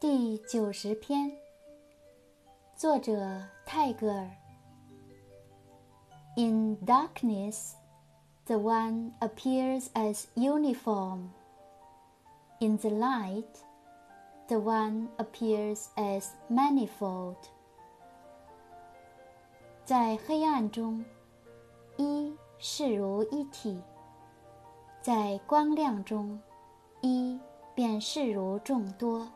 第九十篇，作者泰戈尔。In darkness, the one appears as uniform. In the light, the one appears as manifold. 在黑暗中，一视如一体；在光亮中，一便视如众多。